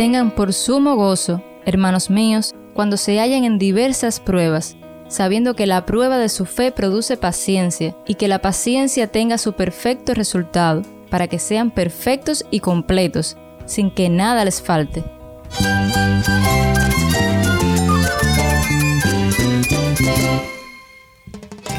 Tengan por sumo gozo, hermanos míos, cuando se hallen en diversas pruebas, sabiendo que la prueba de su fe produce paciencia, y que la paciencia tenga su perfecto resultado, para que sean perfectos y completos, sin que nada les falte.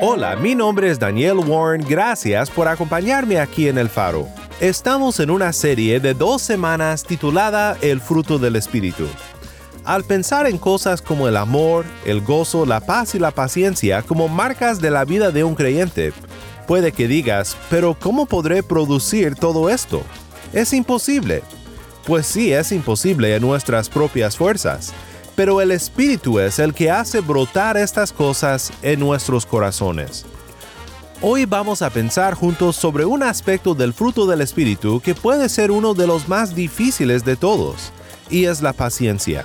Hola, mi nombre es Daniel Warren. Gracias por acompañarme aquí en El Faro. Estamos en una serie de dos semanas titulada El fruto del Espíritu. Al pensar en cosas como el amor, el gozo, la paz y la paciencia como marcas de la vida de un creyente, puede que digas, pero ¿cómo podré producir todo esto? Es imposible. Pues sí, es imposible en nuestras propias fuerzas pero el Espíritu es el que hace brotar estas cosas en nuestros corazones. Hoy vamos a pensar juntos sobre un aspecto del fruto del Espíritu que puede ser uno de los más difíciles de todos, y es la paciencia.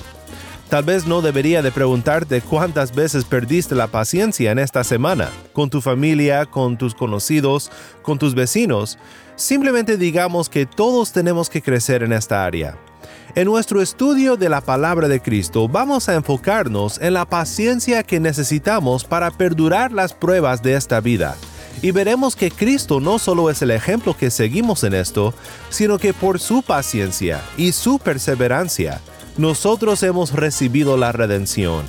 Tal vez no debería de preguntarte cuántas veces perdiste la paciencia en esta semana, con tu familia, con tus conocidos, con tus vecinos. Simplemente digamos que todos tenemos que crecer en esta área. En nuestro estudio de la palabra de Cristo vamos a enfocarnos en la paciencia que necesitamos para perdurar las pruebas de esta vida. Y veremos que Cristo no solo es el ejemplo que seguimos en esto, sino que por su paciencia y su perseverancia, nosotros hemos recibido la redención.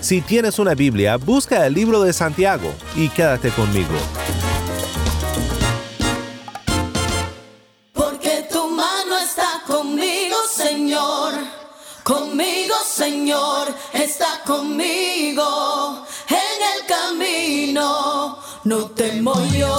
Si tienes una Biblia, busca el libro de Santiago y quédate conmigo. No temo yo,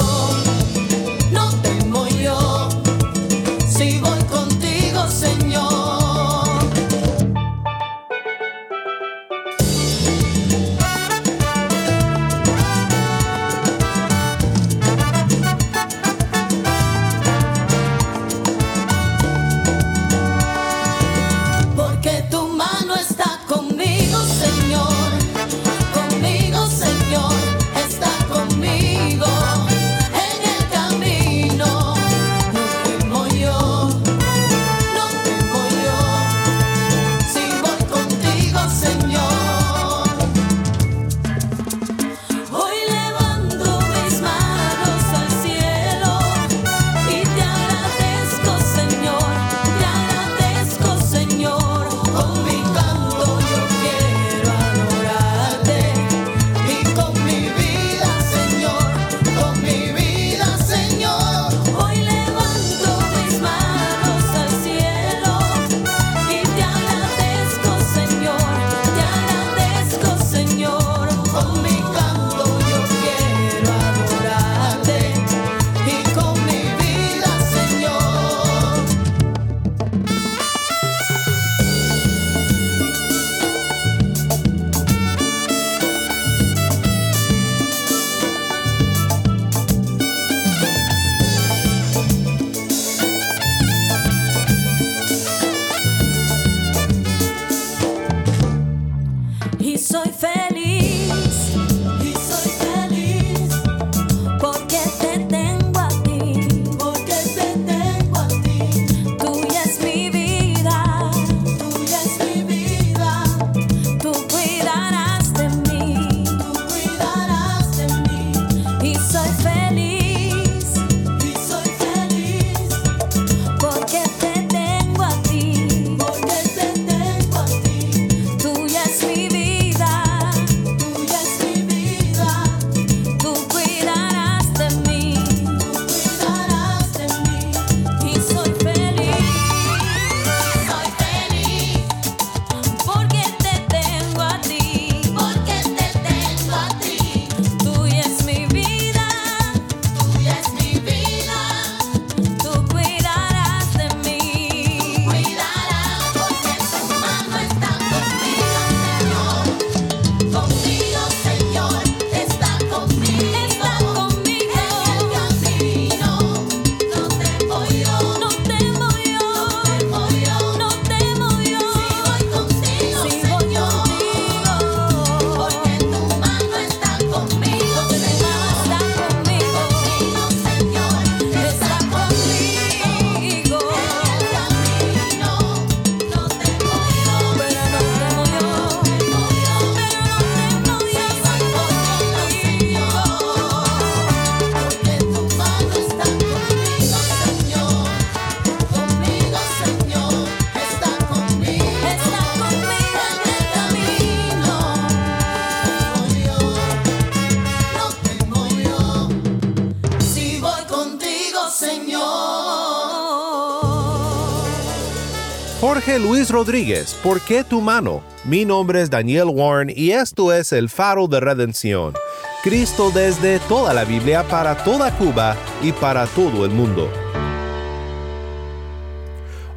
Luis Rodríguez, ¿por qué tu mano? Mi nombre es Daniel Warren y esto es el faro de redención. Cristo desde toda la Biblia para toda Cuba y para todo el mundo.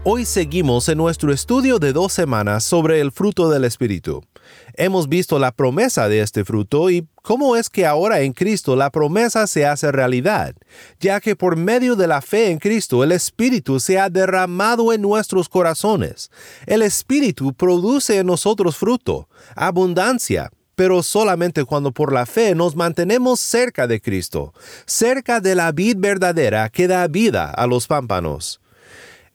Hoy seguimos en nuestro estudio de dos semanas sobre el fruto del Espíritu. Hemos visto la promesa de este fruto y cómo es que ahora en Cristo la promesa se hace realidad, ya que por medio de la fe en Cristo el Espíritu se ha derramado en nuestros corazones. El Espíritu produce en nosotros fruto, abundancia, pero solamente cuando por la fe nos mantenemos cerca de Cristo, cerca de la vid verdadera que da vida a los pámpanos.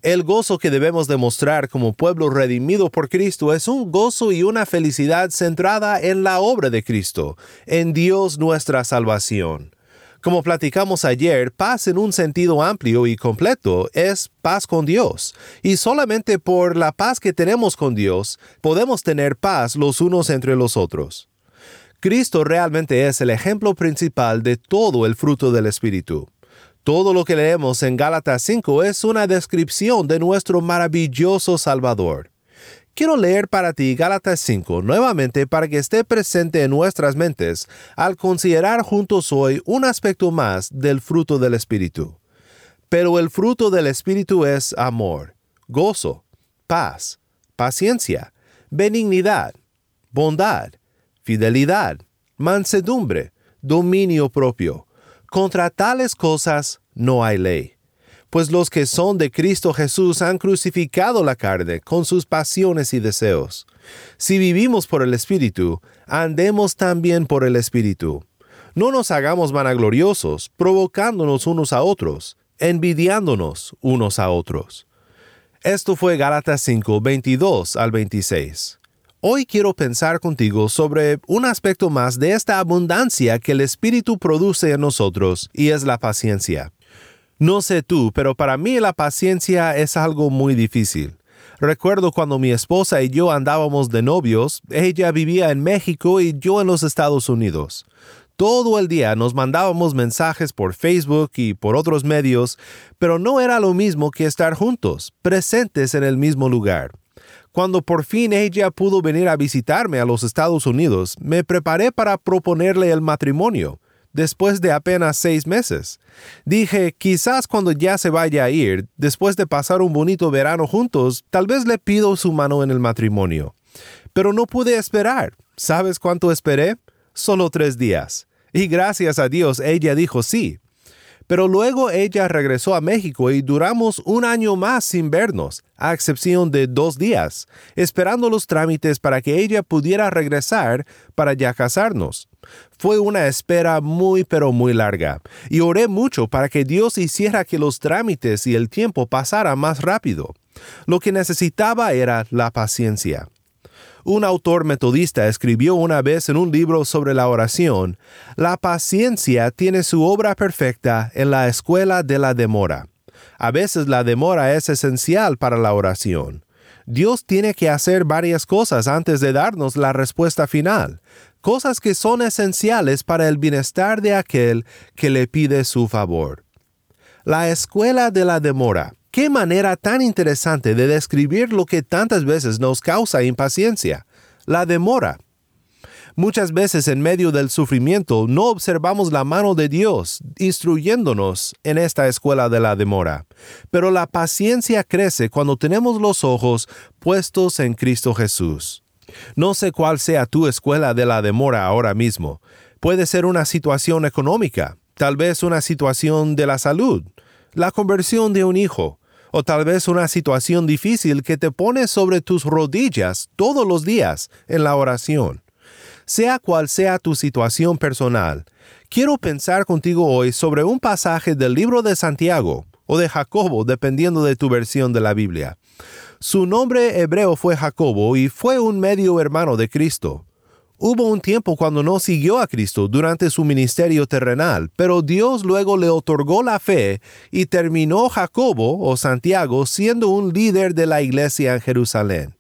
El gozo que debemos demostrar como pueblo redimido por Cristo es un gozo y una felicidad centrada en la obra de Cristo, en Dios nuestra salvación. Como platicamos ayer, paz en un sentido amplio y completo es paz con Dios, y solamente por la paz que tenemos con Dios podemos tener paz los unos entre los otros. Cristo realmente es el ejemplo principal de todo el fruto del Espíritu. Todo lo que leemos en Gálatas 5 es una descripción de nuestro maravilloso Salvador. Quiero leer para ti Gálatas 5 nuevamente para que esté presente en nuestras mentes al considerar juntos hoy un aspecto más del fruto del Espíritu. Pero el fruto del Espíritu es amor, gozo, paz, paciencia, benignidad, bondad, fidelidad, mansedumbre, dominio propio contra tales cosas no hay ley. Pues los que son de Cristo Jesús han crucificado la carne con sus pasiones y deseos. Si vivimos por el Espíritu, andemos también por el Espíritu. No nos hagamos vanagloriosos, provocándonos unos a otros, envidiándonos unos a otros. Esto fue Gálatas 5, 22 al 26. Hoy quiero pensar contigo sobre un aspecto más de esta abundancia que el Espíritu produce en nosotros y es la paciencia. No sé tú, pero para mí la paciencia es algo muy difícil. Recuerdo cuando mi esposa y yo andábamos de novios, ella vivía en México y yo en los Estados Unidos. Todo el día nos mandábamos mensajes por Facebook y por otros medios, pero no era lo mismo que estar juntos, presentes en el mismo lugar. Cuando por fin ella pudo venir a visitarme a los Estados Unidos, me preparé para proponerle el matrimonio, después de apenas seis meses. Dije, quizás cuando ya se vaya a ir, después de pasar un bonito verano juntos, tal vez le pido su mano en el matrimonio. Pero no pude esperar. ¿Sabes cuánto esperé? Solo tres días. Y gracias a Dios ella dijo sí. Pero luego ella regresó a México y duramos un año más sin vernos, a excepción de dos días, esperando los trámites para que ella pudiera regresar para ya casarnos. Fue una espera muy pero muy larga, y oré mucho para que Dios hiciera que los trámites y el tiempo pasara más rápido. Lo que necesitaba era la paciencia. Un autor metodista escribió una vez en un libro sobre la oración, La paciencia tiene su obra perfecta en la escuela de la demora. A veces la demora es esencial para la oración. Dios tiene que hacer varias cosas antes de darnos la respuesta final, cosas que son esenciales para el bienestar de aquel que le pide su favor. La escuela de la demora Qué manera tan interesante de describir lo que tantas veces nos causa impaciencia, la demora. Muchas veces en medio del sufrimiento no observamos la mano de Dios instruyéndonos en esta escuela de la demora, pero la paciencia crece cuando tenemos los ojos puestos en Cristo Jesús. No sé cuál sea tu escuela de la demora ahora mismo. Puede ser una situación económica, tal vez una situación de la salud, la conversión de un hijo, o tal vez una situación difícil que te pone sobre tus rodillas todos los días en la oración. Sea cual sea tu situación personal, quiero pensar contigo hoy sobre un pasaje del libro de Santiago o de Jacobo, dependiendo de tu versión de la Biblia. Su nombre hebreo fue Jacobo y fue un medio hermano de Cristo. Hubo un tiempo cuando no siguió a Cristo durante su ministerio terrenal, pero Dios luego le otorgó la fe y terminó Jacobo o Santiago siendo un líder de la iglesia en Jerusalén.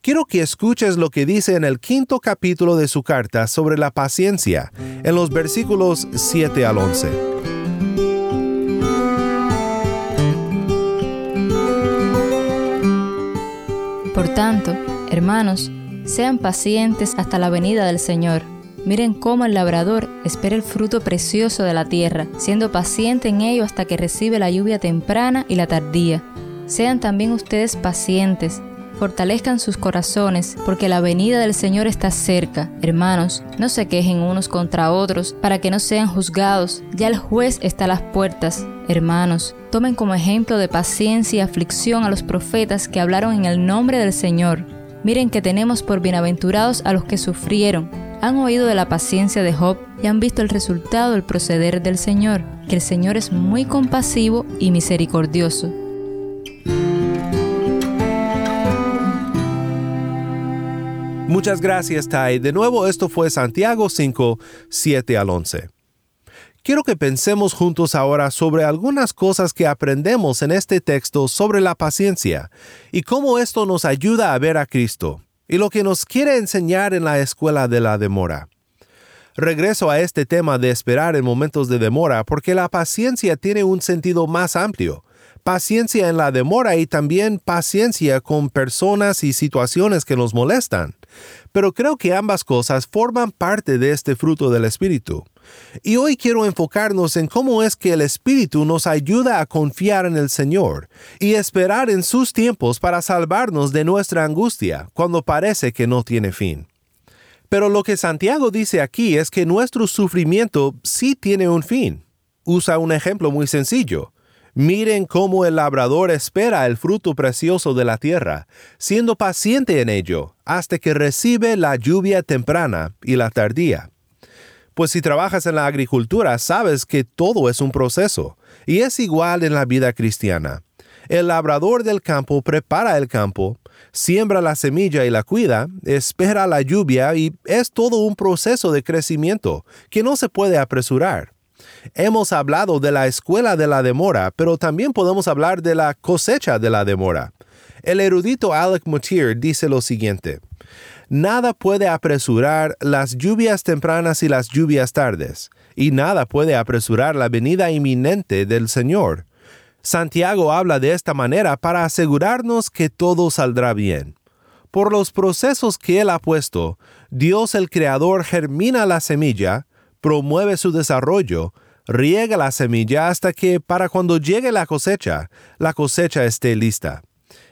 Quiero que escuches lo que dice en el quinto capítulo de su carta sobre la paciencia, en los versículos 7 al 11. Por tanto, hermanos, sean pacientes hasta la venida del Señor. Miren cómo el labrador espera el fruto precioso de la tierra, siendo paciente en ello hasta que recibe la lluvia temprana y la tardía. Sean también ustedes pacientes, fortalezcan sus corazones, porque la venida del Señor está cerca. Hermanos, no se quejen unos contra otros para que no sean juzgados. Ya el juez está a las puertas. Hermanos, tomen como ejemplo de paciencia y aflicción a los profetas que hablaron en el nombre del Señor. Miren que tenemos por bienaventurados a los que sufrieron. Han oído de la paciencia de Job y han visto el resultado del proceder del Señor, que el Señor es muy compasivo y misericordioso. Muchas gracias, Tai. De nuevo, esto fue Santiago 5, 7 al 11. Quiero que pensemos juntos ahora sobre algunas cosas que aprendemos en este texto sobre la paciencia y cómo esto nos ayuda a ver a Cristo y lo que nos quiere enseñar en la escuela de la demora. Regreso a este tema de esperar en momentos de demora porque la paciencia tiene un sentido más amplio paciencia en la demora y también paciencia con personas y situaciones que nos molestan. Pero creo que ambas cosas forman parte de este fruto del Espíritu. Y hoy quiero enfocarnos en cómo es que el Espíritu nos ayuda a confiar en el Señor y esperar en sus tiempos para salvarnos de nuestra angustia cuando parece que no tiene fin. Pero lo que Santiago dice aquí es que nuestro sufrimiento sí tiene un fin. Usa un ejemplo muy sencillo. Miren cómo el labrador espera el fruto precioso de la tierra, siendo paciente en ello, hasta que recibe la lluvia temprana y la tardía. Pues si trabajas en la agricultura, sabes que todo es un proceso, y es igual en la vida cristiana. El labrador del campo prepara el campo, siembra la semilla y la cuida, espera la lluvia y es todo un proceso de crecimiento que no se puede apresurar. Hemos hablado de la escuela de la demora, pero también podemos hablar de la cosecha de la demora. El erudito Alec Mutier dice lo siguiente. Nada puede apresurar las lluvias tempranas y las lluvias tardes, y nada puede apresurar la venida inminente del Señor. Santiago habla de esta manera para asegurarnos que todo saldrá bien. Por los procesos que Él ha puesto, Dios el Creador germina la semilla, promueve su desarrollo, riega la semilla hasta que para cuando llegue la cosecha, la cosecha esté lista.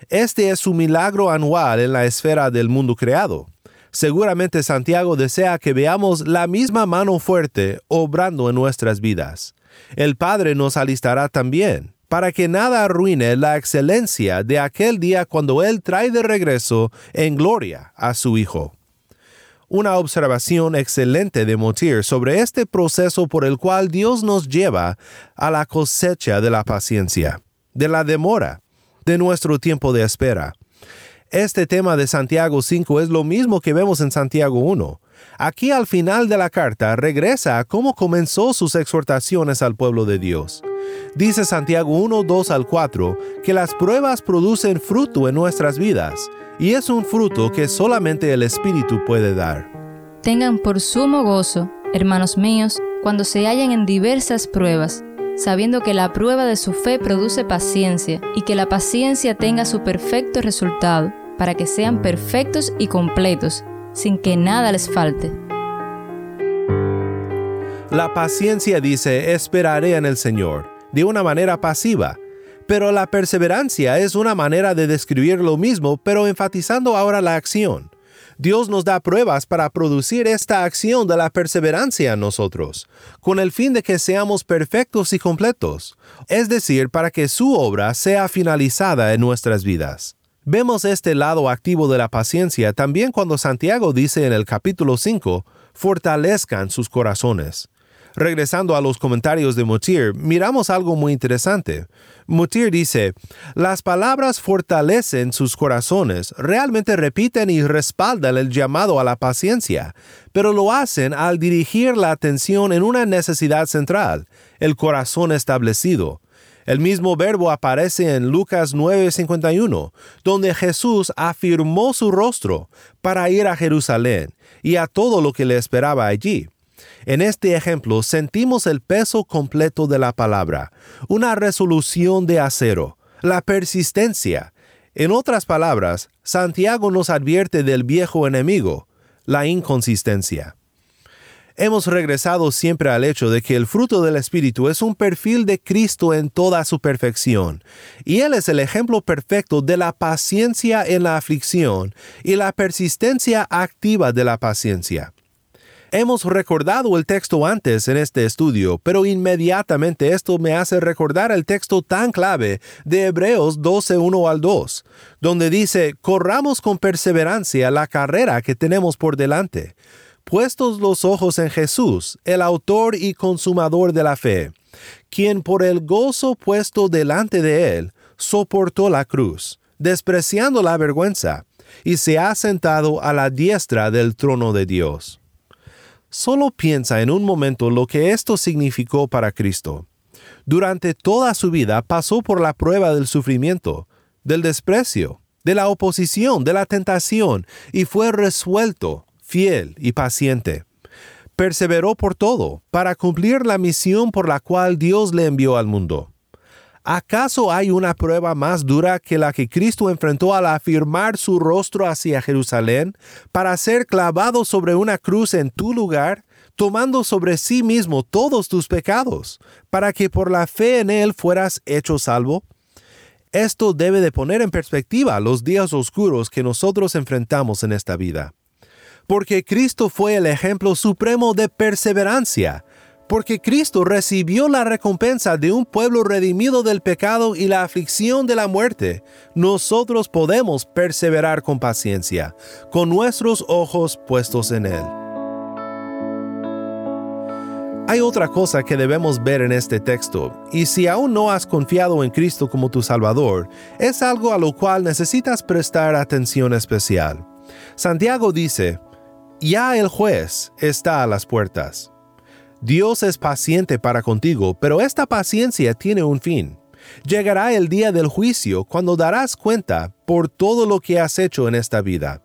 Este es su milagro anual en la esfera del mundo creado. Seguramente Santiago desea que veamos la misma mano fuerte obrando en nuestras vidas. El Padre nos alistará también, para que nada arruine la excelencia de aquel día cuando Él trae de regreso en gloria a su Hijo una observación excelente de Motir sobre este proceso por el cual Dios nos lleva a la cosecha de la paciencia, de la demora, de nuestro tiempo de espera. Este tema de Santiago 5 es lo mismo que vemos en Santiago 1. Aquí al final de la carta regresa a cómo comenzó sus exhortaciones al pueblo de Dios. Dice Santiago 1, 2 al 4 que las pruebas producen fruto en nuestras vidas y es un fruto que solamente el Espíritu puede dar. Tengan por sumo gozo, hermanos míos, cuando se hallen en diversas pruebas, sabiendo que la prueba de su fe produce paciencia y que la paciencia tenga su perfecto resultado, para que sean perfectos y completos, sin que nada les falte. La paciencia dice, esperaré en el Señor, de una manera pasiva, pero la perseverancia es una manera de describir lo mismo, pero enfatizando ahora la acción. Dios nos da pruebas para producir esta acción de la perseverancia en nosotros, con el fin de que seamos perfectos y completos, es decir, para que su obra sea finalizada en nuestras vidas. Vemos este lado activo de la paciencia también cuando Santiago dice en el capítulo 5, fortalezcan sus corazones. Regresando a los comentarios de Motir, miramos algo muy interesante. Motir dice, las palabras fortalecen sus corazones, realmente repiten y respaldan el llamado a la paciencia, pero lo hacen al dirigir la atención en una necesidad central, el corazón establecido. El mismo verbo aparece en Lucas 9:51, donde Jesús afirmó su rostro para ir a Jerusalén y a todo lo que le esperaba allí. En este ejemplo sentimos el peso completo de la palabra, una resolución de acero, la persistencia, En otras palabras, Santiago nos advierte del viejo enemigo, la inconsistencia. Hemos regresado siempre al hecho de que el fruto del Espíritu es un perfil de Cristo en toda su perfección, y Él es el ejemplo perfecto de la paciencia en la aflicción y la persistencia activa de la paciencia. Hemos recordado el texto antes en este estudio, pero inmediatamente esto me hace recordar el texto tan clave de Hebreos 12.1 al 2, donde dice, corramos con perseverancia la carrera que tenemos por delante, puestos los ojos en Jesús, el autor y consumador de la fe, quien por el gozo puesto delante de él, soportó la cruz, despreciando la vergüenza, y se ha sentado a la diestra del trono de Dios. Solo piensa en un momento lo que esto significó para Cristo. Durante toda su vida pasó por la prueba del sufrimiento, del desprecio, de la oposición, de la tentación, y fue resuelto, fiel y paciente. Perseveró por todo, para cumplir la misión por la cual Dios le envió al mundo. ¿Acaso hay una prueba más dura que la que Cristo enfrentó al afirmar su rostro hacia Jerusalén para ser clavado sobre una cruz en tu lugar, tomando sobre sí mismo todos tus pecados, para que por la fe en Él fueras hecho salvo? Esto debe de poner en perspectiva los días oscuros que nosotros enfrentamos en esta vida. Porque Cristo fue el ejemplo supremo de perseverancia, porque Cristo recibió la recompensa de un pueblo redimido del pecado y la aflicción de la muerte, nosotros podemos perseverar con paciencia, con nuestros ojos puestos en Él. Hay otra cosa que debemos ver en este texto, y si aún no has confiado en Cristo como tu Salvador, es algo a lo cual necesitas prestar atención especial. Santiago dice, ya el juez está a las puertas. Dios es paciente para contigo, pero esta paciencia tiene un fin. Llegará el día del juicio cuando darás cuenta por todo lo que has hecho en esta vida.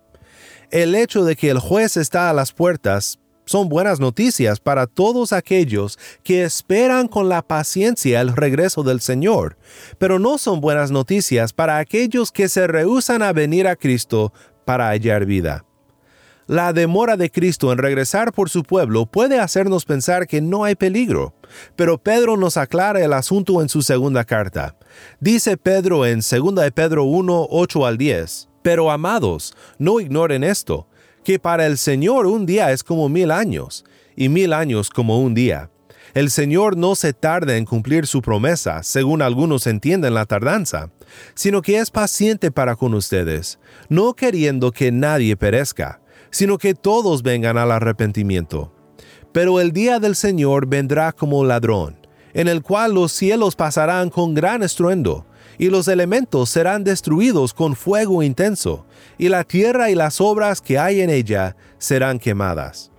El hecho de que el juez está a las puertas son buenas noticias para todos aquellos que esperan con la paciencia el regreso del Señor, pero no son buenas noticias para aquellos que se rehúsan a venir a Cristo para hallar vida. La demora de Cristo en regresar por su pueblo puede hacernos pensar que no hay peligro, pero Pedro nos aclara el asunto en su segunda carta. Dice Pedro en 2 de Pedro 1, 8 al 10, Pero amados, no ignoren esto, que para el Señor un día es como mil años, y mil años como un día. El Señor no se tarda en cumplir su promesa, según algunos entienden la tardanza, sino que es paciente para con ustedes, no queriendo que nadie perezca sino que todos vengan al arrepentimiento. Pero el día del Señor vendrá como ladrón, en el cual los cielos pasarán con gran estruendo, y los elementos serán destruidos con fuego intenso, y la tierra y las obras que hay en ella serán quemadas.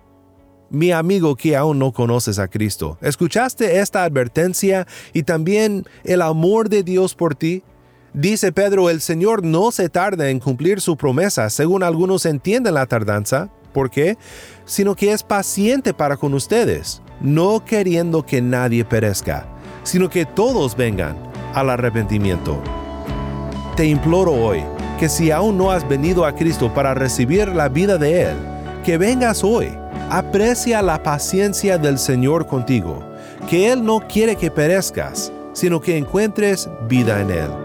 Mi amigo que aún no conoces a Cristo, ¿escuchaste esta advertencia y también el amor de Dios por ti? Dice Pedro, el Señor no se tarda en cumplir su promesa, según algunos entienden la tardanza. ¿Por qué? Sino que es paciente para con ustedes, no queriendo que nadie perezca, sino que todos vengan al arrepentimiento. Te imploro hoy que si aún no has venido a Cristo para recibir la vida de Él, que vengas hoy. Aprecia la paciencia del Señor contigo, que Él no quiere que perezcas, sino que encuentres vida en Él.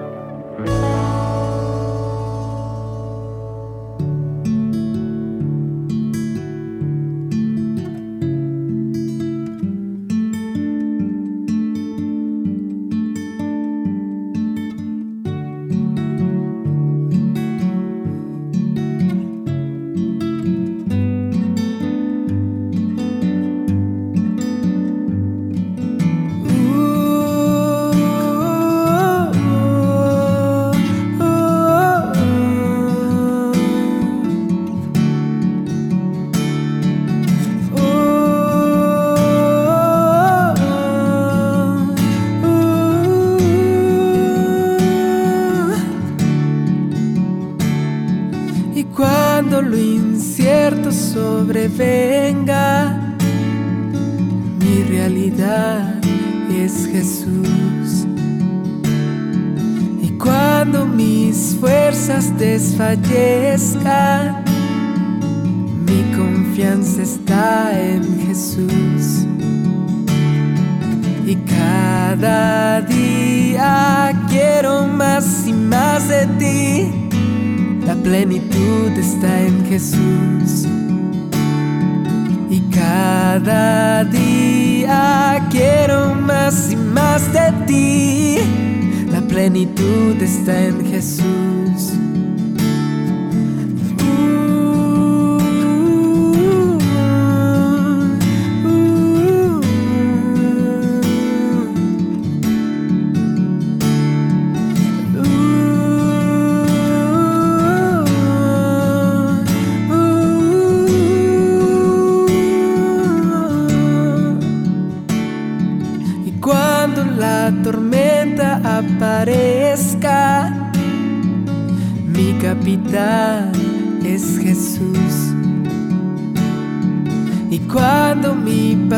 sobrevenga, mi realidad es Jesús. Y cuando mis fuerzas desfallezcan, mi confianza está en Jesús. Y cada día quiero más y más de ti. La plenitud está en Jesús. Y cada día quiero más y más de ti. La plenitud está en Jesús.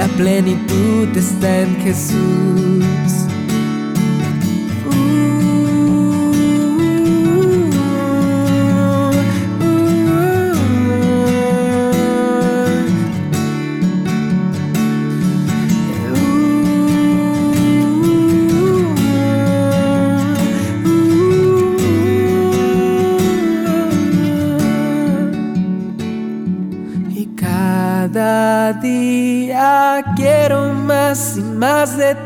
La plenitud está en Jesús.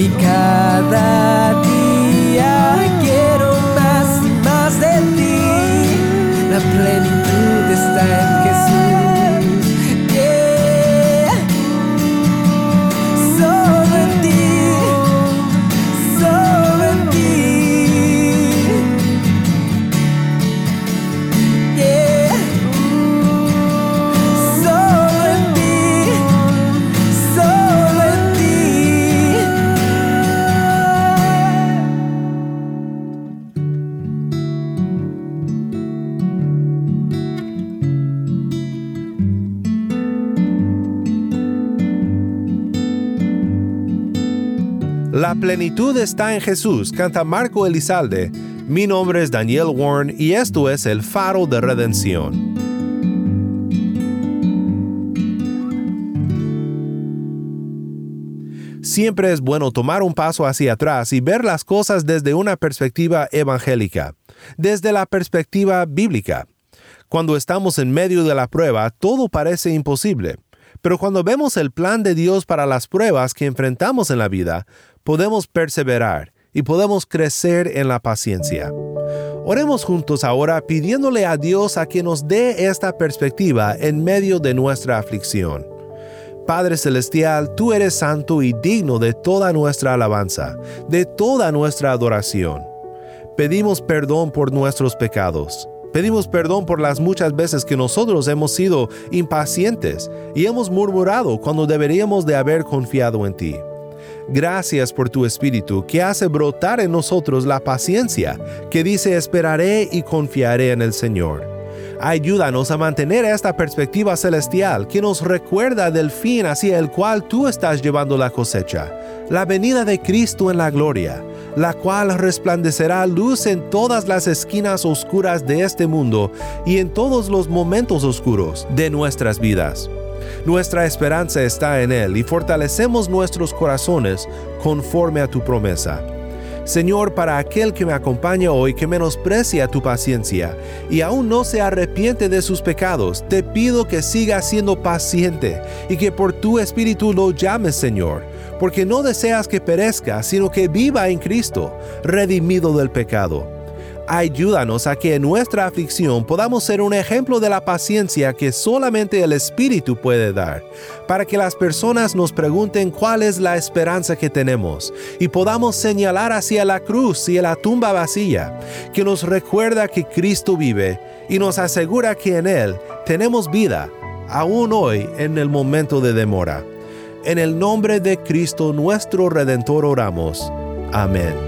Y cada día quiero más y más de ti. La plenitud está en plenitud está en Jesús, canta Marco Elizalde. Mi nombre es Daniel Warren y esto es el faro de redención. Siempre es bueno tomar un paso hacia atrás y ver las cosas desde una perspectiva evangélica, desde la perspectiva bíblica. Cuando estamos en medio de la prueba, todo parece imposible. Pero cuando vemos el plan de Dios para las pruebas que enfrentamos en la vida, podemos perseverar y podemos crecer en la paciencia. Oremos juntos ahora pidiéndole a Dios a que nos dé esta perspectiva en medio de nuestra aflicción. Padre Celestial, tú eres santo y digno de toda nuestra alabanza, de toda nuestra adoración. Pedimos perdón por nuestros pecados. Pedimos perdón por las muchas veces que nosotros hemos sido impacientes y hemos murmurado cuando deberíamos de haber confiado en ti. Gracias por tu Espíritu que hace brotar en nosotros la paciencia que dice esperaré y confiaré en el Señor. Ayúdanos a mantener esta perspectiva celestial que nos recuerda del fin hacia el cual tú estás llevando la cosecha, la venida de Cristo en la gloria, la cual resplandecerá luz en todas las esquinas oscuras de este mundo y en todos los momentos oscuros de nuestras vidas. Nuestra esperanza está en Él y fortalecemos nuestros corazones conforme a tu promesa. Señor, para aquel que me acompaña hoy que menosprecia tu paciencia y aún no se arrepiente de sus pecados, te pido que siga siendo paciente y que por tu espíritu lo llames, Señor, porque no deseas que perezca, sino que viva en Cristo, redimido del pecado ayúdanos a que en nuestra aflicción podamos ser un ejemplo de la paciencia que solamente el Espíritu puede dar, para que las personas nos pregunten cuál es la esperanza que tenemos y podamos señalar hacia la cruz y la tumba vacía, que nos recuerda que Cristo vive y nos asegura que en Él tenemos vida, aún hoy en el momento de demora. En el nombre de Cristo nuestro Redentor oramos. Amén.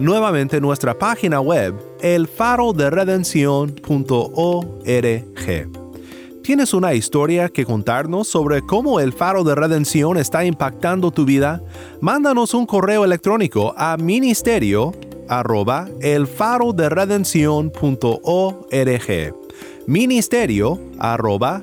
Nuevamente nuestra página web elfaroderedencion.org. ¿Tienes una historia que contarnos sobre cómo el faro de redención está impactando tu vida? Mándanos un correo electrónico a ministerio arroba elfaroderedencion.org ministerio arroba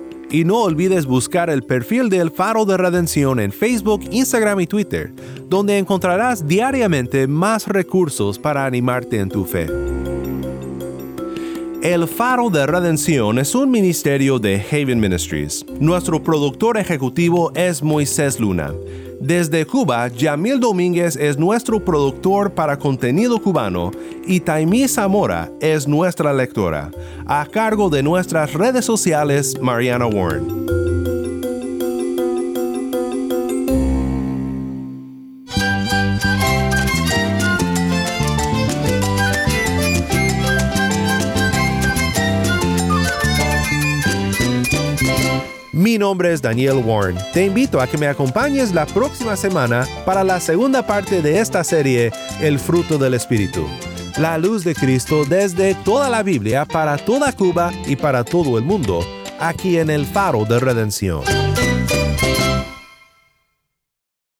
Y no olvides buscar el perfil del Faro de Redención en Facebook, Instagram y Twitter, donde encontrarás diariamente más recursos para animarte en tu fe. El Faro de Redención es un ministerio de Haven Ministries. Nuestro productor ejecutivo es Moisés Luna. Desde Cuba, Yamil Domínguez es nuestro productor para contenido cubano y Taimí Zamora es nuestra lectora, a cargo de nuestras redes sociales Mariana Warren. Nombre es Daniel Warren. Te invito a que me acompañes la próxima semana para la segunda parte de esta serie, El fruto del Espíritu. La luz de Cristo desde toda la Biblia para toda Cuba y para todo el mundo, aquí en el faro de redención.